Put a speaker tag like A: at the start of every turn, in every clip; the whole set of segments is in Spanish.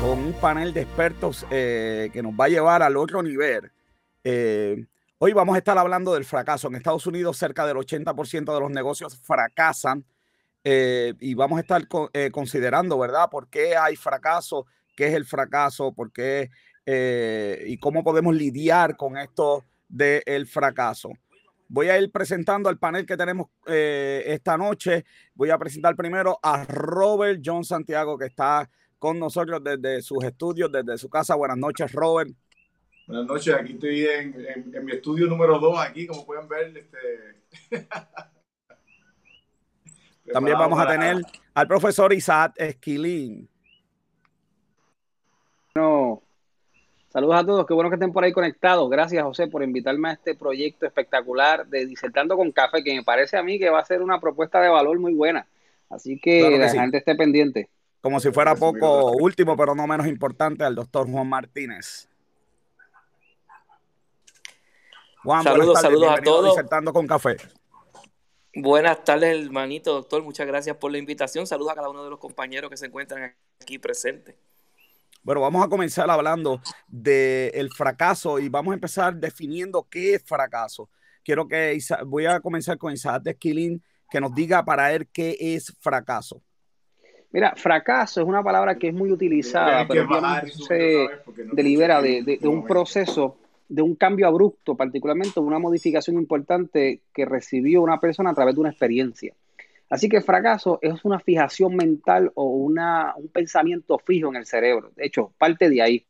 A: Con un panel de expertos eh, que nos va a llevar al otro nivel. Eh, hoy vamos a estar hablando del fracaso. En Estados Unidos cerca del 80% de los negocios fracasan eh, y vamos a estar considerando, ¿verdad? ¿Por qué hay fracaso? ¿Qué es el fracaso? ¿Por qué? y cómo podemos lidiar con esto del fracaso. Voy a ir presentando al panel que tenemos eh, esta noche. Voy a presentar primero a Robert John Santiago, que está con nosotros desde sus estudios, desde su casa. Buenas noches, Robert.
B: Buenas noches, aquí estoy en, mi estudio número 2, aquí, como pueden ver. Este...
A: También vamos a tener al profesor Isaac Esquilín.
C: No, Saludos a todos, qué bueno que estén por ahí conectados. Gracias, José, por invitarme a este proyecto espectacular de Disertando con Café, que me parece a mí que va a ser una propuesta de valor muy buena. Así que, la gente esté pendiente.
A: Como si fuera poco último, pero no menos importante, al doctor Juan Martínez.
D: Juan, saludos, saludos a todos.
A: Disertando con Café.
D: Buenas tardes, hermanito doctor. Muchas gracias por la invitación. Saludos a cada uno de los compañeros que se encuentran aquí presentes.
A: Bueno, vamos a comenzar hablando del fracaso y vamos a empezar definiendo qué es fracaso. Quiero que voy a comenzar con Isaac de Esquilín que nos diga para él qué es fracaso.
C: Mira, fracaso es una palabra que es muy utilizada, pero se delibera de, de, un proceso, de un cambio abrupto, particularmente una modificación importante que recibió una persona a través de una experiencia. Así que fracaso es una fijación mental o una, un pensamiento fijo en el cerebro. De hecho, parte de ahí.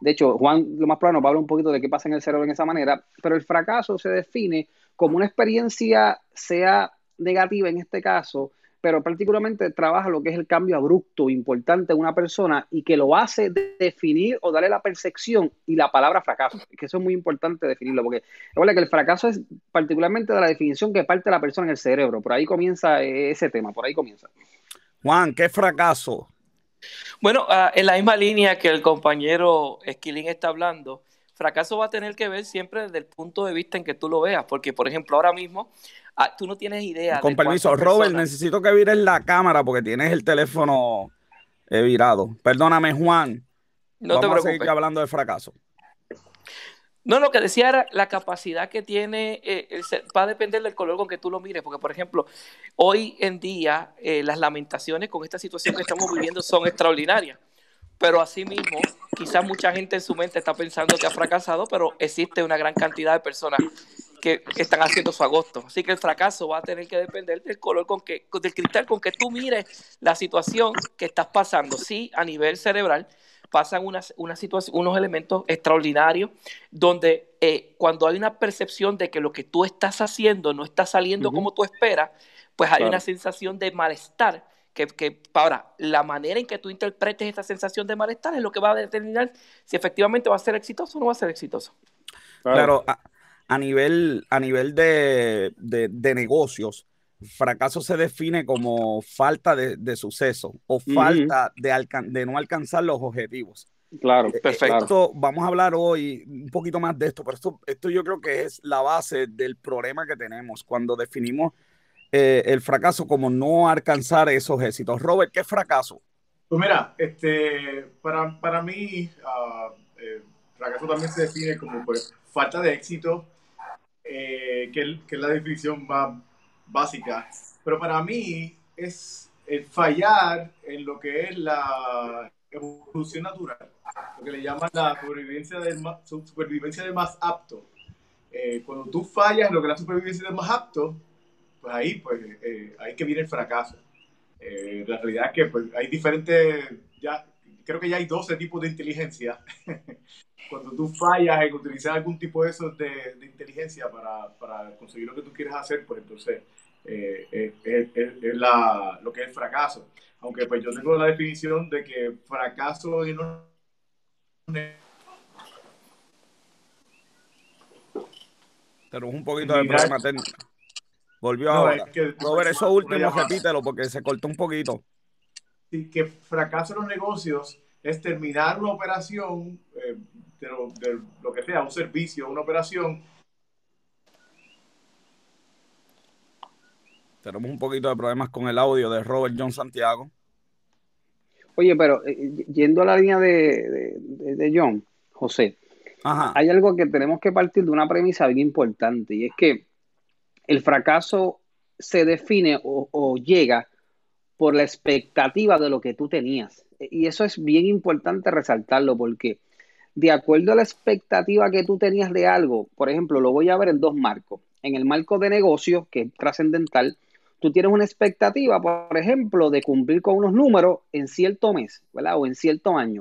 C: De hecho, Juan lo más probable nos va a hablar un poquito de qué pasa en el cerebro en esa manera, pero el fracaso se define como una experiencia, sea negativa en este caso, pero particularmente trabaja lo que es el cambio abrupto, importante en una persona y que lo hace definir o darle la percepción y la palabra fracaso. que eso es muy importante definirlo, porque recuerda que el fracaso es particularmente de la definición que parte de la persona en el cerebro. Por ahí comienza ese tema, por ahí comienza.
A: Juan, ¿qué fracaso?
D: Bueno, ah, en la misma línea que el compañero Esquilín está hablando, fracaso va a tener que ver siempre desde el punto de vista en que tú lo veas, porque por ejemplo ahora mismo Ah, tú no tienes idea.
A: Con permiso, Robert, necesito que vires la cámara porque tienes el teléfono eh, virado. Perdóname, Juan. No Vamos te preocupes. a seguir hablando de fracaso.
D: No, lo que decía era la capacidad que tiene, eh, el, va a depender del color con que tú lo mires, porque por ejemplo, hoy en día eh, las lamentaciones con esta situación que estamos viviendo son extraordinarias, pero asimismo, quizás mucha gente en su mente está pensando que ha fracasado, pero existe una gran cantidad de personas que, están haciendo su agosto. Así que el fracaso va a tener que depender del color con que, del cristal con que tú mires la situación que estás pasando. Sí, a nivel cerebral pasan unas, una situación, unos elementos extraordinarios donde eh, cuando hay una percepción de que lo que tú estás haciendo no está saliendo como tú esperas, pues hay una sensación de malestar. Que, que, ahora, la manera en que tú interpretes esa sensación de malestar es lo que va a determinar si efectivamente va a ser exitoso o no va a ser exitoso.
A: Claro, a nivel, a nivel de, negocios, fracaso se define como falta de, suceso o falta de, de no alcanzar los objetivos.
C: Claro,
A: eh, perfecto. vamos a hablar hoy un poquito más de esto, pero esto, esto yo creo que es la base del problema que tenemos cuando definimos eh, el fracaso como no alcanzar esos éxitos. Robert, ¿qué es fracaso?
B: Pues mira, este, para, para mí, uh, fracaso también se define como pues, falta de éxito eh, que, es la definición más básica. Pero para mí es el fallar en lo que es la evolución natural, lo que le llaman la supervivencia del más, supervivencia del más apto. Eh, cuando tú fallas en lo que es la supervivencia del más apto, pues ahí, pues, eh, ahí que viene el fracaso. la realidad es que pues, hay diferentes, ya, creo que ya hay 12 tipos de inteligencia cuando tú fallas en utilizar algún tipo de esos de, inteligencia para, para, conseguir lo que tú quieres hacer, pues entonces eh, eh, es, la, lo que es fracaso. Aunque pues yo tengo la definición de que fracaso en un...
A: Pero un poquito de problema técnico. Volvió a ahora. ver eso último, repítelo porque se cortó un poquito.
B: Que fracaso en los negocios es terminar una operación, eh, de lo, que sea, un servicio, una operación.
A: Tenemos un poquito de problemas con el audio de Robert John Santiago.
C: Oye, pero eh, yendo a la línea de, de, John, José, hay algo que tenemos que partir de una premisa bien importante y es que el fracaso se define o, llega por la expectativa de lo que tú tenías. Y eso es bien importante resaltarlo porque de acuerdo a la expectativa que tú tenías de algo, por ejemplo, lo voy a ver en dos marcos. En el marco de negocio, que es trascendental, tú tienes una expectativa, por ejemplo, de cumplir con unos números en cierto mes, ¿verdad? O en cierto año.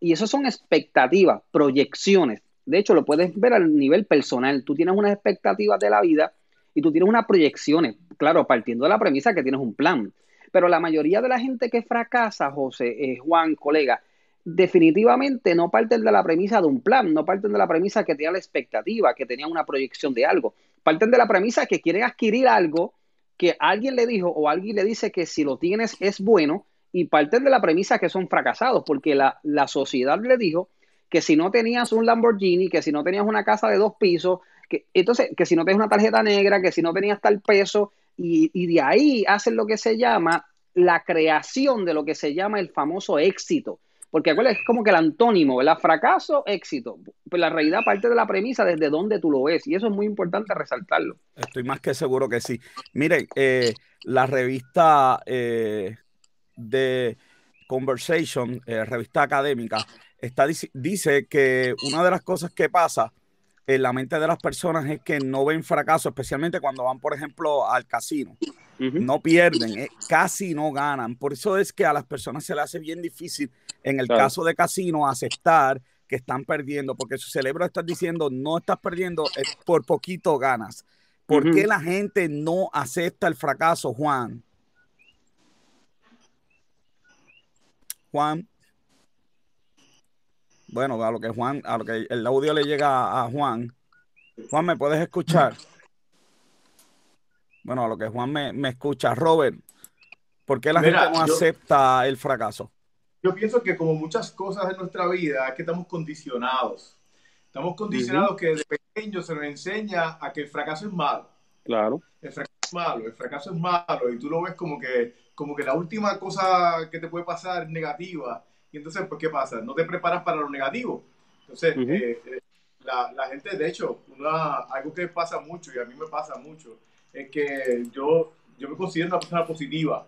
C: Y eso son expectativas, proyecciones. De hecho, lo puedes ver al nivel personal. Tú tienes unas expectativas de la vida y tú tienes unas proyecciones, claro, partiendo de la premisa que tienes un plan. Pero la mayoría de la gente que fracasa, José, eh, Juan, colega, definitivamente no parten de la premisa de un plan, no parten de la premisa que tenía la expectativa, que tenía una proyección de algo. Parten de la premisa que quieren adquirir algo que alguien le dijo o alguien le dice que si lo tienes es bueno y parten de la premisa que son fracasados, porque la, la sociedad le dijo que si no tenías un Lamborghini, que si no tenías una casa de dos pisos, que, entonces, que si no tenías una tarjeta negra, que si no tenías tal peso, y, de ahí hacen lo que se llama la creación de lo que se llama el famoso éxito. Porque es como que el antónimo, ¿verdad? Fracaso, éxito. Pues la realidad parte de la premisa desde donde tú lo ves. Y eso es muy importante resaltarlo.
A: Estoy más que seguro que sí. Miren, eh, la revista eh, de Conversation, eh, revista académica, está, dice que una de las cosas que pasa en la mente de las personas es que no ven fracaso, especialmente cuando van, por ejemplo, al casino. No pierden, eh, casi no ganan. Por eso es que a las personas se les hace bien difícil, en el caso de casino, aceptar que están perdiendo, porque su cerebro está diciendo, no estás perdiendo, por poquito ganas. ¿Por qué la gente no acepta el fracaso, Juan? Juan. Bueno, a lo que Juan, a lo que el audio le llega a Juan. Juan, ¿me puedes escuchar? Bueno, a lo que Juan me, escucha. Robert, ¿por qué la gente no acepta el fracaso?
B: Yo pienso que como muchas cosas en nuestra vida, es que estamos condicionados. Estamos condicionados que de pequeño se nos enseña a que el fracaso es malo.
C: Claro.
B: El fracaso es malo, el fracaso es malo. Y tú lo ves como que, como que la última cosa que te puede pasar es negativa y entonces, pues, ¿qué pasa? No te preparas para lo negativo. Entonces, eh, eh, la, la, gente, de hecho, una, algo que pasa mucho y a mí me pasa mucho, es que yo, yo me considero una persona positiva.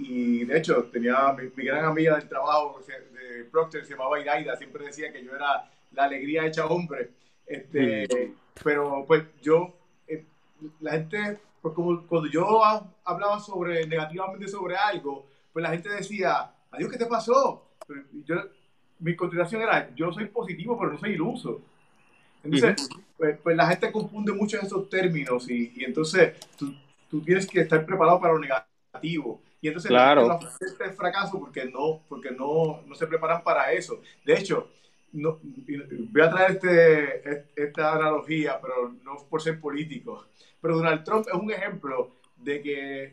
B: Y de hecho, tenía mi, gran amiga del trabajo de Procter, se llamaba Iraida, siempre decía que yo era la alegría hecha hombre. Este, Pero pues yo, eh, la gente, pues como cuando yo hablaba sobre negativamente sobre algo, pues la gente decía, adiós, ¿qué te pasó? Yo, mi continuación era, yo soy positivo, pero no soy iluso. Entonces, pues, pues, la gente confunde mucho esos términos y, y entonces tú, tú, tienes que estar preparado para lo negativo. Y entonces
C: claro.
B: la gente el fracaso porque no, porque no, no se preparan para eso. De hecho, no, voy a traer este, esta analogía, pero no por ser político. Pero Donald Trump es un ejemplo de que,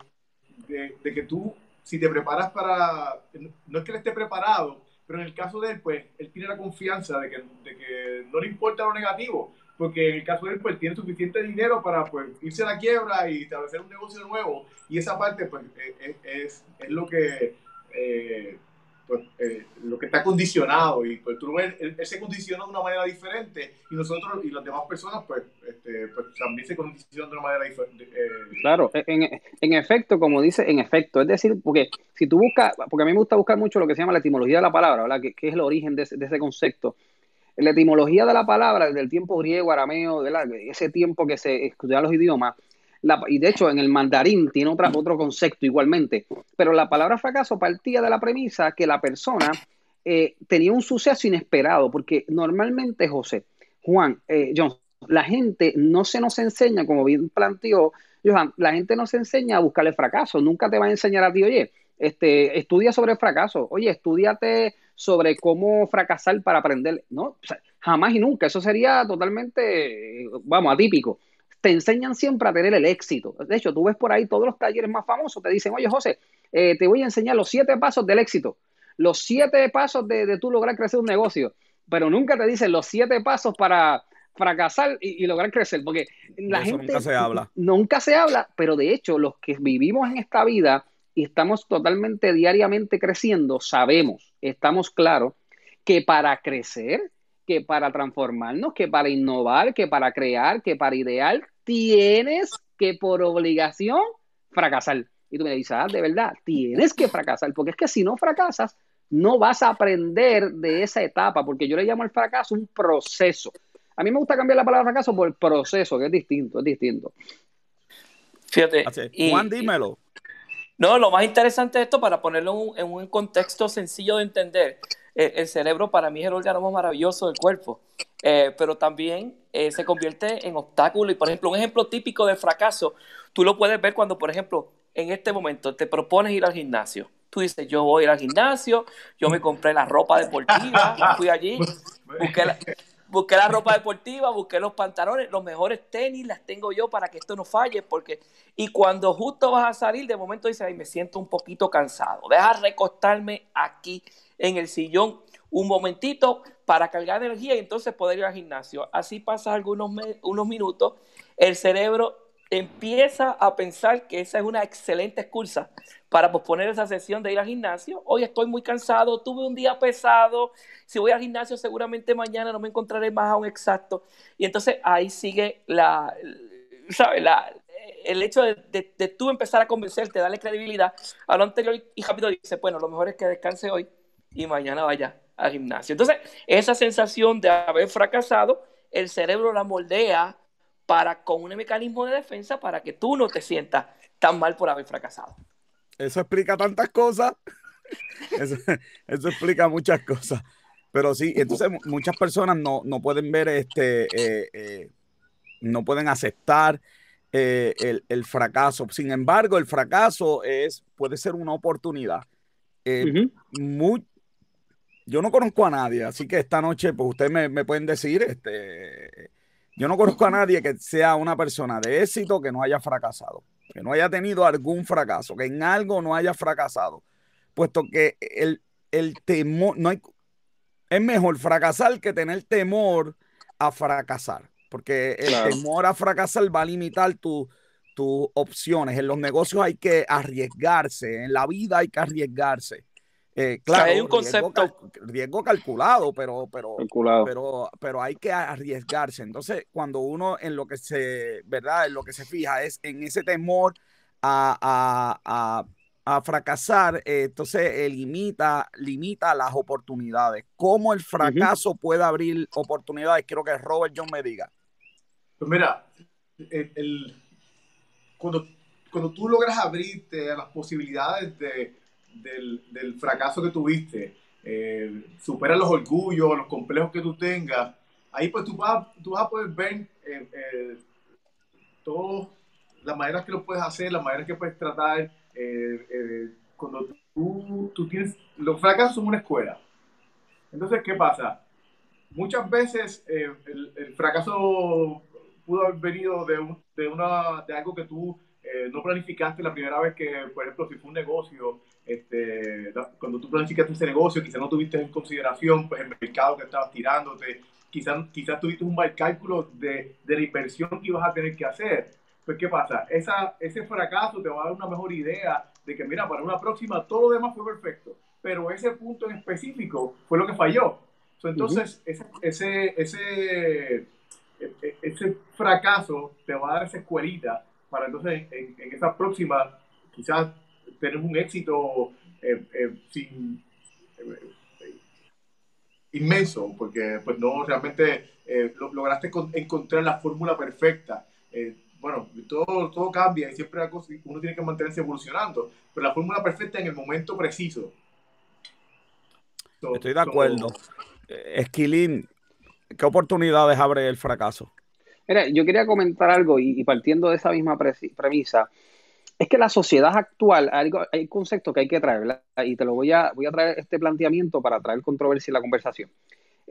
B: de, de que tú si te preparas para, no es que él esté preparado, pero en el caso de él, pues, él tiene la confianza de que, de que no le importa lo negativo, porque en el caso de él, pues, tiene suficiente dinero para, pues, irse a la quiebra y establecer un negocio nuevo, y esa parte, pues, es, es, es lo que... Eh, pues, eh, lo que está condicionado y pues tú ves, él, se condiciona de una manera diferente y nosotros y las demás personas pues, este, pues también se condicionan de una manera diferente. Eh.
C: Claro, en, en, efecto, como dice, en efecto, es decir, porque si tú buscas, porque a mí me gusta buscar mucho lo que se llama la etimología de la palabra, ¿verdad? Que, que es el origen de ese, de ese concepto. La etimología de la palabra, desde el tiempo griego, arameo, ¿verdad? ese tiempo que se estudian los idiomas, y de hecho en el mandarín tiene otra, otro concepto igualmente, pero la palabra fracaso partía de la premisa que la persona eh, tenía un suceso inesperado, porque normalmente, José, Juan, eh, John, la gente no se nos enseña, como bien planteó Johan, la gente no se enseña a buscarle fracaso, nunca te va a enseñar a ti, oye, este, estudia sobre el fracaso, oye, estudiate sobre cómo fracasar para aprender, no, jamás y nunca, eso sería totalmente, vamos, atípico te enseñan siempre a tener el éxito. De hecho, tú ves por ahí todos los talleres más famosos, te dicen, oye José, eh, te voy a enseñar los siete pasos del éxito, los siete pasos de, de tú lograr crecer un negocio, pero nunca te dicen los siete pasos para fracasar y, lograr crecer, porque la gente
A: nunca se habla.
C: Nunca se habla, pero de hecho los que vivimos en esta vida y estamos totalmente diariamente creciendo, sabemos, estamos claros que para crecer, que para transformarnos, que para innovar, que para crear, que para idear, tienes que por obligación fracasar. Y tú me dices, ah, de verdad, tienes que fracasar, porque es que si no fracasas, no vas a aprender de esa etapa, porque yo le llamo el fracaso un proceso. A mí me gusta cambiar la palabra fracaso por proceso, que es distinto, es distinto.
D: Fíjate.
A: Juan, dímelo.
D: No, lo más interesante de esto, para ponerlo en un, contexto sencillo de entender, el cerebro para mí es el órgano más maravilloso del cuerpo, eh, pero también eh, se convierte en obstáculo. Y por ejemplo, un ejemplo típico de fracaso, tú lo puedes ver cuando, por ejemplo, en este momento te propones ir al gimnasio. Tú dices, yo voy a ir al gimnasio, yo me compré la ropa deportiva, fui allí, busqué la, busqué la ropa deportiva, busqué los pantalones, los mejores tenis las tengo yo para que esto no falle, porque y cuando justo vas a salir, de momento dices, ay, me siento un poquito cansado, deja recostarme aquí en el sillón un momentito para cargar energía y entonces poder ir al gimnasio. Así pasa algunos unos minutos, el cerebro empieza a pensar que esa es una excelente excusa para posponer esa sesión de ir al gimnasio. Hoy estoy muy cansado, tuve un día pesado, si voy al gimnasio seguramente mañana no me encontraré más aún exacto. Y entonces ahí sigue la. La, el hecho de, de, tú empezar a convencerte, darle credibilidad a lo anterior y rápido dice, bueno, lo mejor es que descanse hoy y mañana vaya al gimnasio. Entonces, esa sensación de haber fracasado, el cerebro la moldea para con un mecanismo de defensa para que tú no te sientas tan mal por haber fracasado.
A: Eso explica tantas cosas. Eso, explica muchas cosas. Pero sí, entonces muchas personas no, pueden ver este, eh, eh, no pueden aceptar eh, el, fracaso. Sin embargo, el fracaso es, puede ser una oportunidad. yo no conozco a nadie, así que esta noche, pues ustedes me, me pueden decir, este, yo no conozco a nadie que sea una persona de éxito que no haya fracasado, que no haya tenido algún fracaso, que en algo no haya fracasado, puesto que el, temor, no hay, es mejor fracasar que tener temor a fracasar, porque el temor a fracasar va a limitar tus opciones. En los negocios hay que arriesgarse, en la vida hay que arriesgarse. Eh, claro, hay un concepto. Riesgo, calculado, pero, pero, pero, pero hay que arriesgarse. Entonces, cuando uno en lo que se, ¿verdad? En lo que se fija es en ese temor a, fracasar, eh, entonces limita, limita las oportunidades. ¿Cómo el fracaso puede abrir oportunidades? Quiero que Robert John me diga.
B: Pues mira, cuando, cuando tú logras abrirte a las posibilidades de del, fracaso que tuviste, eh, supera los orgullos, los complejos que tú tengas, ahí pues tú vas, tú vas a poder ver eh, eh, todas las maneras que lo puedes hacer, las maneras que puedes tratar. cuando tú, tú, tienes, los fracasos son una escuela. Entonces, ¿qué pasa? Muchas veces el, el, fracaso pudo haber venido de, de, una, de algo que tú no planificaste la primera vez que, por ejemplo, si fue un negocio, este, cuando tú planificaste ese negocio, quizás no tuviste en consideración pues, el mercado que estabas tirándote, quizás, quizás tuviste un mal cálculo de, de, la inversión que ibas a tener que hacer. Pues, ¿qué pasa? Esa, ese fracaso te va a dar una mejor idea de que, mira, para una próxima todo lo demás fue perfecto, pero ese punto en específico fue lo que falló. entonces, ese, ese, ese, e, e, ese, fracaso te va a dar esa escuelita para entonces en, en esa próxima quizás tener un éxito eh, eh, sin, eh, inmenso, porque pues no realmente lograste encontrar la fórmula perfecta. bueno, todo, todo cambia y siempre uno tiene que mantenerse evolucionando, pero la fórmula perfecta en el momento preciso.
A: Estoy de acuerdo. Esquilín, ¿qué oportunidades abre el fracaso?
C: Mira, yo quería comentar algo y, partiendo de esa misma premisa, es que la sociedad actual, hay, un concepto que hay que traer, y te lo voy a, voy a traer este planteamiento para traer controversia en la conversación.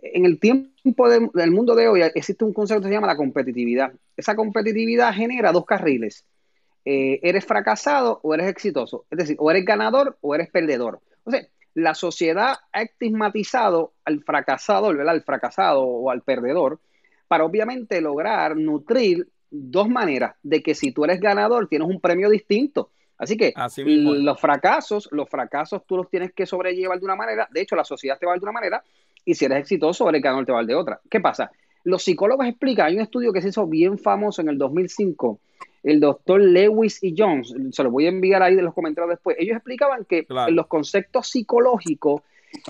C: En el tiempo del mundo de hoy existe un concepto que se llama la competitividad. Esa competitividad genera dos carriles. Eh, eres fracasado o eres exitoso. Es decir, o eres ganador o eres perdedor. O sea, la sociedad ha estigmatizado al fracasado, ¿verdad? al fracasado o al perdedor para obviamente lograr nutrir dos maneras de que si tú eres ganador tienes un premio distinto. Así que los fracasos, los fracasos tú los tienes que sobrellevar de una manera, de hecho la sociedad te va a de una manera y si eres exitoso, el ganador te va de otra. ¿Qué pasa? Los psicólogos explican, hay un estudio que se hizo bien famoso en el 2005, el doctor Lewis y Jones, se lo voy a enviar ahí de los comentarios después, ellos explicaban que en los conceptos psicológicos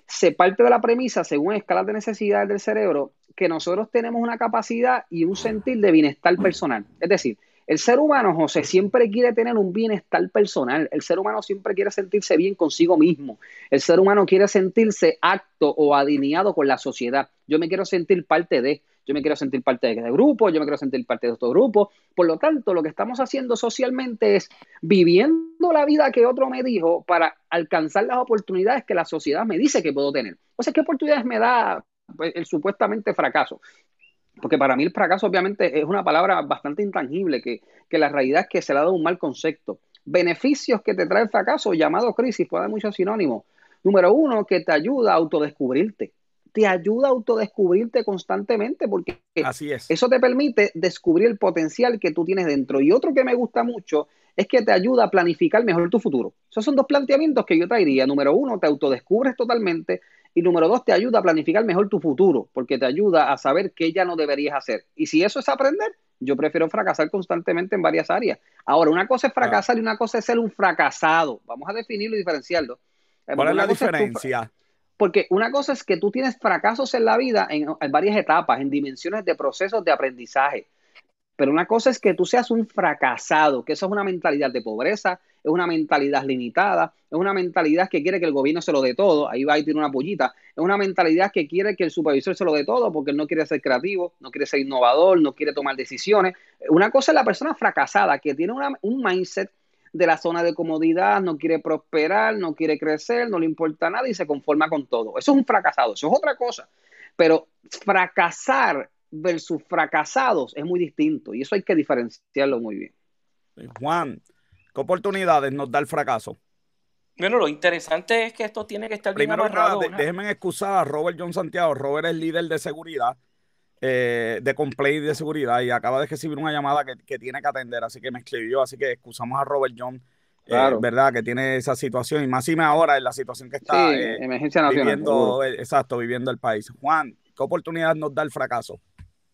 C: se parte de la premisa, según escalas de necesidades del cerebro, que nosotros tenemos una capacidad y un sentir de bienestar personal. Es decir, el ser humano, José, siempre quiere tener un bienestar personal. El ser humano siempre quiere sentirse bien consigo mismo. El ser humano quiere sentirse acto o alineado con la sociedad. Yo me quiero sentir parte de, yo me quiero sentir parte de este grupo, yo me quiero sentir parte de otro grupo. Por lo tanto, lo que estamos haciendo socialmente es viviendo la vida que otro me dijo para alcanzar las oportunidades que la sociedad me dice que puedo tener. O sea, ¿qué oportunidades me da pues, el supuestamente fracaso? Porque para mí el fracaso obviamente es una palabra bastante intangible, que, la realidad es que se le ha dado un mal concepto. Beneficios que te trae el fracaso, llamado crisis, puede haber muchos sinónimos. Número uno, que te ayuda a autodescubrirte. Te ayuda a autodescubrirte constantemente porque
A: Así es.
C: eso te permite descubrir el potencial que tú tienes dentro. Y otro que me gusta mucho es que te ayuda a planificar mejor tu futuro. Esos son dos planteamientos que yo traería. Número uno, te autodescubres totalmente. Y número dos, te ayuda a planificar mejor tu futuro, porque te ayuda a saber qué ya no deberías hacer. Y si eso es aprender, yo prefiero fracasar constantemente en varias áreas. Ahora, una cosa es fracasar y una cosa es ser un fracasado. Vamos a definirlo y diferenciarlo.
A: Eh, ¿Cuál es la diferencia?
C: porque una cosa es que tú tienes fracasos en la vida en, en varias etapas, en dimensiones de procesos de aprendizaje. Pero una cosa es que tú seas un fracasado, que eso es una mentalidad de pobreza, es una mentalidad limitada, es una mentalidad que quiere que el gobierno se lo dé todo, ahí va y tiene una pollita, es una mentalidad que quiere que el supervisor se lo dé todo porque él no quiere ser creativo, no quiere ser innovador, no quiere tomar decisiones. Una cosa es la persona fracasada, que tiene un mindset de la zona de comodidad, no quiere prosperar, no quiere crecer, no le importa nada y se conforma con todo. Eso es un fracasado, eso es otra cosa. Pero fracasar versus fracasados es muy distinto y eso hay que diferenciarlo muy bien.
A: Juan, ¿Qué oportunidades nos da el fracaso?
D: Bueno, lo interesante es que esto tiene que estar
A: Primero bien amarrado. déjenme excusar a Robert John Santiago. Robert es líder de seguridad, eh, de complaint de seguridad, y acaba de recibir una llamada que, tiene que atender, así que me escribió, así que excusamos a Robert John. Eh, ¿Verdad? Que tiene esa situación y más y me ahora en la situación que está
C: eh, emergencia nacional,
A: viviendo, exacto, viviendo el país. Juan, ¿qué oportunidad nos da el fracaso?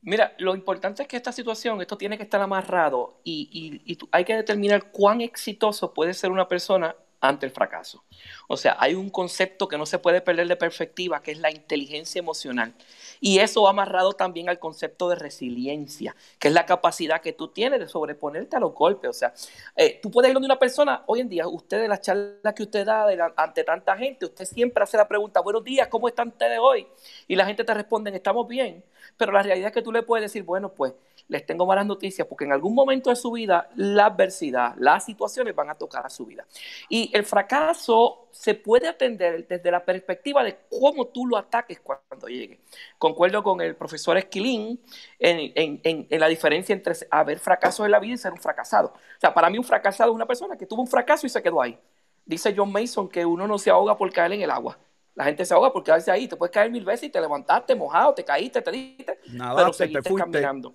D: Mira, lo importante es que esta situación, esto tiene que estar amarrado y, y, hay que determinar cuán exitoso puede ser una persona ante el fracaso. O sea, hay un concepto que no se puede perder de perspectiva, que es la inteligencia emocional. Y eso va amarrado también al concepto de resiliencia, que es la capacidad que tú tienes de sobreponerte a los golpes. O sea, eh, tú puedes ir donde una persona, hoy en día, usted de la charla que usted da ante tanta gente, usted siempre hace la pregunta, buenos días, ¿cómo están ustedes hoy? Y la gente te responde, estamos bien. Pero la realidad es que tú le puedes decir, bueno, pues les tengo malas noticias porque en algún momento de su vida la adversidad, las situaciones van a tocar a su vida. Y el fracaso se puede atender desde la perspectiva de cómo tú lo ataques cuando llegue. Concuerdo con el profesor Esquilín en, la diferencia entre haber fracasos en la vida y ser un fracasado. O sea, para mí un fracasado es una persona que tuvo un fracaso y se quedó ahí. Dice John Mason que uno no se ahoga por caer en el agua. La gente se ahoga por quedarse ahí. Te puedes caer mil veces y te levantaste mojado, te caíste, te diste, Nada, pero seguiste caminando.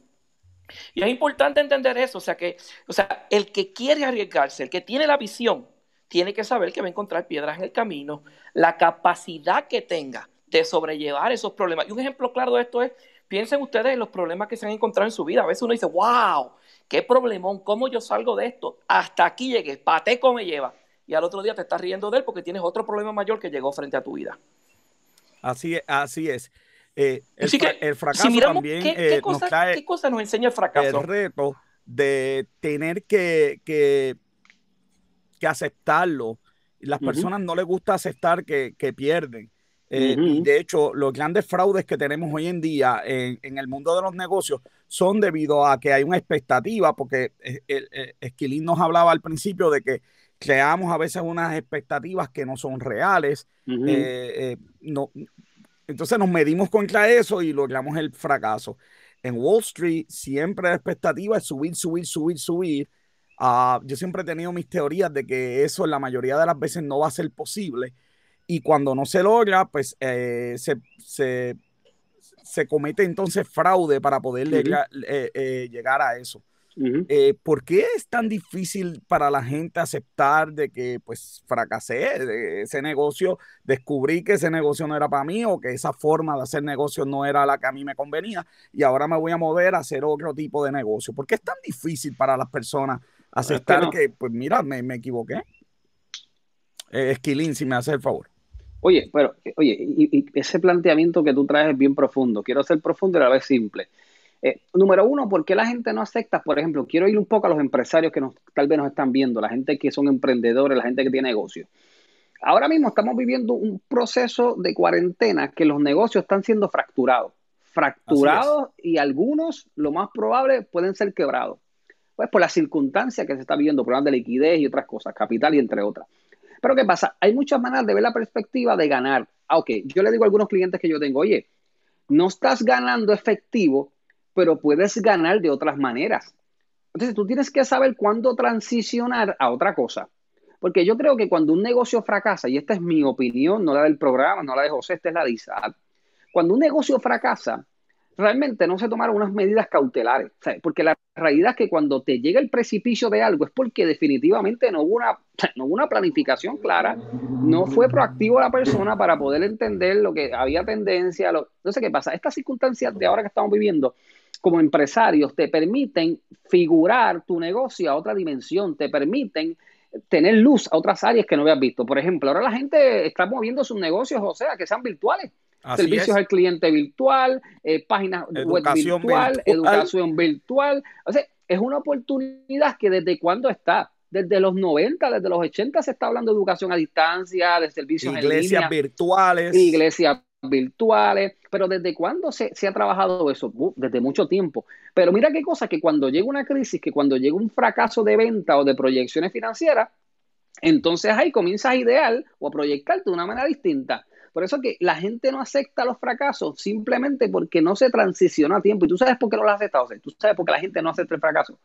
D: Y es importante entender eso, o sea que, o sea, el que quiere arriesgarse, el que tiene la visión, tiene que saber que va a encontrar piedras en el camino, la capacidad que tenga de sobrellevar esos problemas. Y un ejemplo claro de esto es, piensen ustedes en los problemas que se han encontrado en su vida. A veces uno dice, wow, qué problemón, ¿cómo yo salgo de esto? Hasta aquí llegué, pateco me lleva. Y al otro día te estás riendo de él porque tienes otro problema mayor que llegó frente a tu vida.
A: Así es, así es. Eh, el, fracaso también
D: ¿qué, eh, cosa, nos cosa nos enseña el fracaso?
A: El reto de tener que, que, aceptarlo. Las personas no les gusta aceptar que, pierden. Eh, de hecho, los grandes fraudes que tenemos hoy en día en, el mundo de los negocios son debido a que hay una expectativa, porque Esquilín nos hablaba al principio de que creamos a veces unas expectativas que no son reales. no, entonces nos medimos contra eso y logramos el fracaso. En Wall Street siempre la expectativa es subir, subir, subir, subir. Ah, yo siempre he tenido mis teorías de que eso la mayoría de las veces no va a ser posible. Y cuando no se logra, pues eh, se, comete entonces fraude para poder eh, eh, llegar a eso. Eh, ¿por qué es tan difícil para la gente aceptar de que pues fracasé ese negocio, descubrí que ese negocio no era para mí o que esa forma de hacer negocio no era la que a mí me convenía y ahora me voy a mover a hacer otro tipo de negocio? ¿Por qué es tan difícil para las personas aceptar que, pues mira, me, me equivoqué? Eh, Esquilín, si me hace el favor.
C: Oye, pero, oye, y, ese planteamiento que tú traes es bien profundo. Quiero ser profundo y a la vez simple. Eh, número uno, ¿por qué la gente no acepta? Por ejemplo, quiero ir un poco a los empresarios que nos, tal vez nos están viendo, la gente que son emprendedores, la gente que tiene negocios. Ahora mismo estamos viviendo un proceso de cuarentena que los negocios están siendo fracturados. Fracturados y algunos, lo más probable, pueden ser quebrados. Pues por las circunstancias que se está viviendo, problemas de liquidez y otras cosas, capital y entre otras. Pero ¿qué pasa? Hay muchas maneras de ver la perspectiva de ganar. Ah, ok, yo le digo a algunos clientes que yo tengo, oye, no estás ganando efectivo, pero puedes ganar de otras maneras. Entonces tú tienes que saber cuándo transicionar a otra cosa. Porque yo creo que cuando un negocio fracasa, y esta es mi opinión, no la del programa, no la de José, esta es la de Isaac, cuando un negocio fracasa, realmente no se tomaron unas medidas cautelares. Porque la realidad es que cuando te llega el precipicio de algo es porque definitivamente no hubo una, no hubo una planificación clara, no fue proactivo la persona para poder entender lo que había tendencia. Lo, sé qué pasa. Estas circunstancias de ahora que estamos viviendo como empresarios te permiten figurar tu negocio a otra dimensión, te permiten tener luz a otras áreas que no habías visto. Por ejemplo, ahora la gente está moviendo sus negocios, o sea, que sean virtuales servicios al cliente virtual, eh, páginas web virtual, educación virtual. O sea, es una oportunidad que desde cuándo está. Desde los 90, desde los 80 se está hablando de educación a distancia, de servicios
A: iglesias
C: en
A: virtuales.
C: Iglesias virtuales, pero ¿desde cuándo se, se, ha trabajado eso? desde mucho tiempo. Pero mira qué cosa, que cuando llega una crisis, que cuando llega un fracaso de venta o de proyecciones financieras, entonces ahí comienzas a idear o a proyectarte de una manera distinta. Por eso que la gente no acepta los fracasos simplemente porque no se transiciona a tiempo. Y tú sabes por qué no lo has aceptado. tú sabes por qué la gente no acepta el fracaso.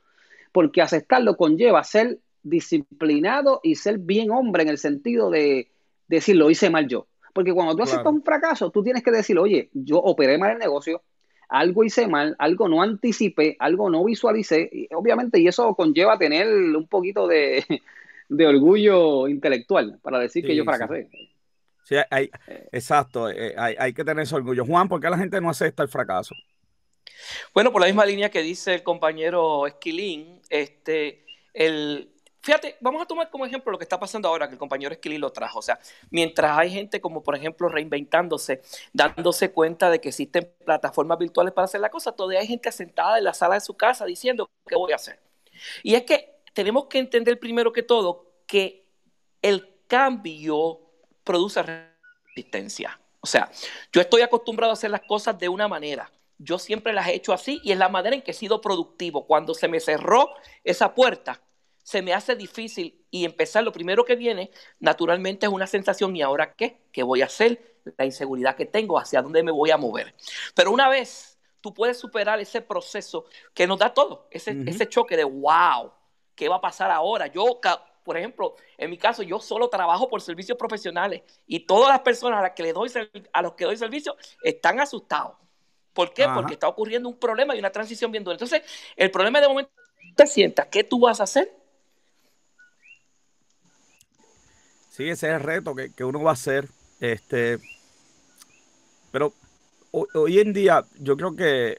C: Porque aceptarlo conlleva ser disciplinado y ser bien hombre en el sentido de, decir, lo hice mal yo. Porque cuando tú aceptas un fracaso, tú tienes que decir, oye, yo operé mal el negocio, algo hice mal, algo no anticipé, algo no visualicé, y obviamente, y eso conlleva tener un poquito de, orgullo intelectual para decir que yo fracasé.
A: Sí, hay, eh. exacto, eh, hay, que tener ese orgullo. Juan, ¿por qué la gente no acepta el fracaso?
D: Bueno, por la misma línea que dice el compañero Esquilín, este, el, fíjate, vamos a tomar como ejemplo lo que está pasando ahora, que el compañero Esquilín lo trajo. O sea, mientras hay gente como, por ejemplo, reinventándose, dándose cuenta de que existen plataformas virtuales para hacer la cosa, todavía hay gente sentada en la sala de su casa diciendo, ¿qué voy a hacer? Y es que tenemos que entender primero que todo que el cambio produce resistencia. O sea, yo estoy acostumbrado a hacer las cosas de una manera. Yo siempre las he hecho así y es la manera en que he sido productivo. Cuando se me cerró esa puerta, se me hace difícil y empezar lo primero que viene, naturalmente es una sensación, ¿y ahora qué? ¿Qué voy a hacer? La inseguridad que tengo, hacia dónde me voy a mover. Pero una vez tú puedes superar ese proceso que nos da todo, ese, ese choque de, wow, ¿qué va a pasar ahora? Yo por ejemplo, en mi caso, yo solo trabajo por servicios profesionales y todas las personas a las que le doy a los que doy servicio están asustados. ¿Por qué? Porque está ocurriendo un problema y una transición bien dura. Entonces, el problema de momento te sientas, ¿qué tú vas a hacer?
A: Sí, ese es el reto que, uno va a hacer. Este, pero hoy, en día, yo creo que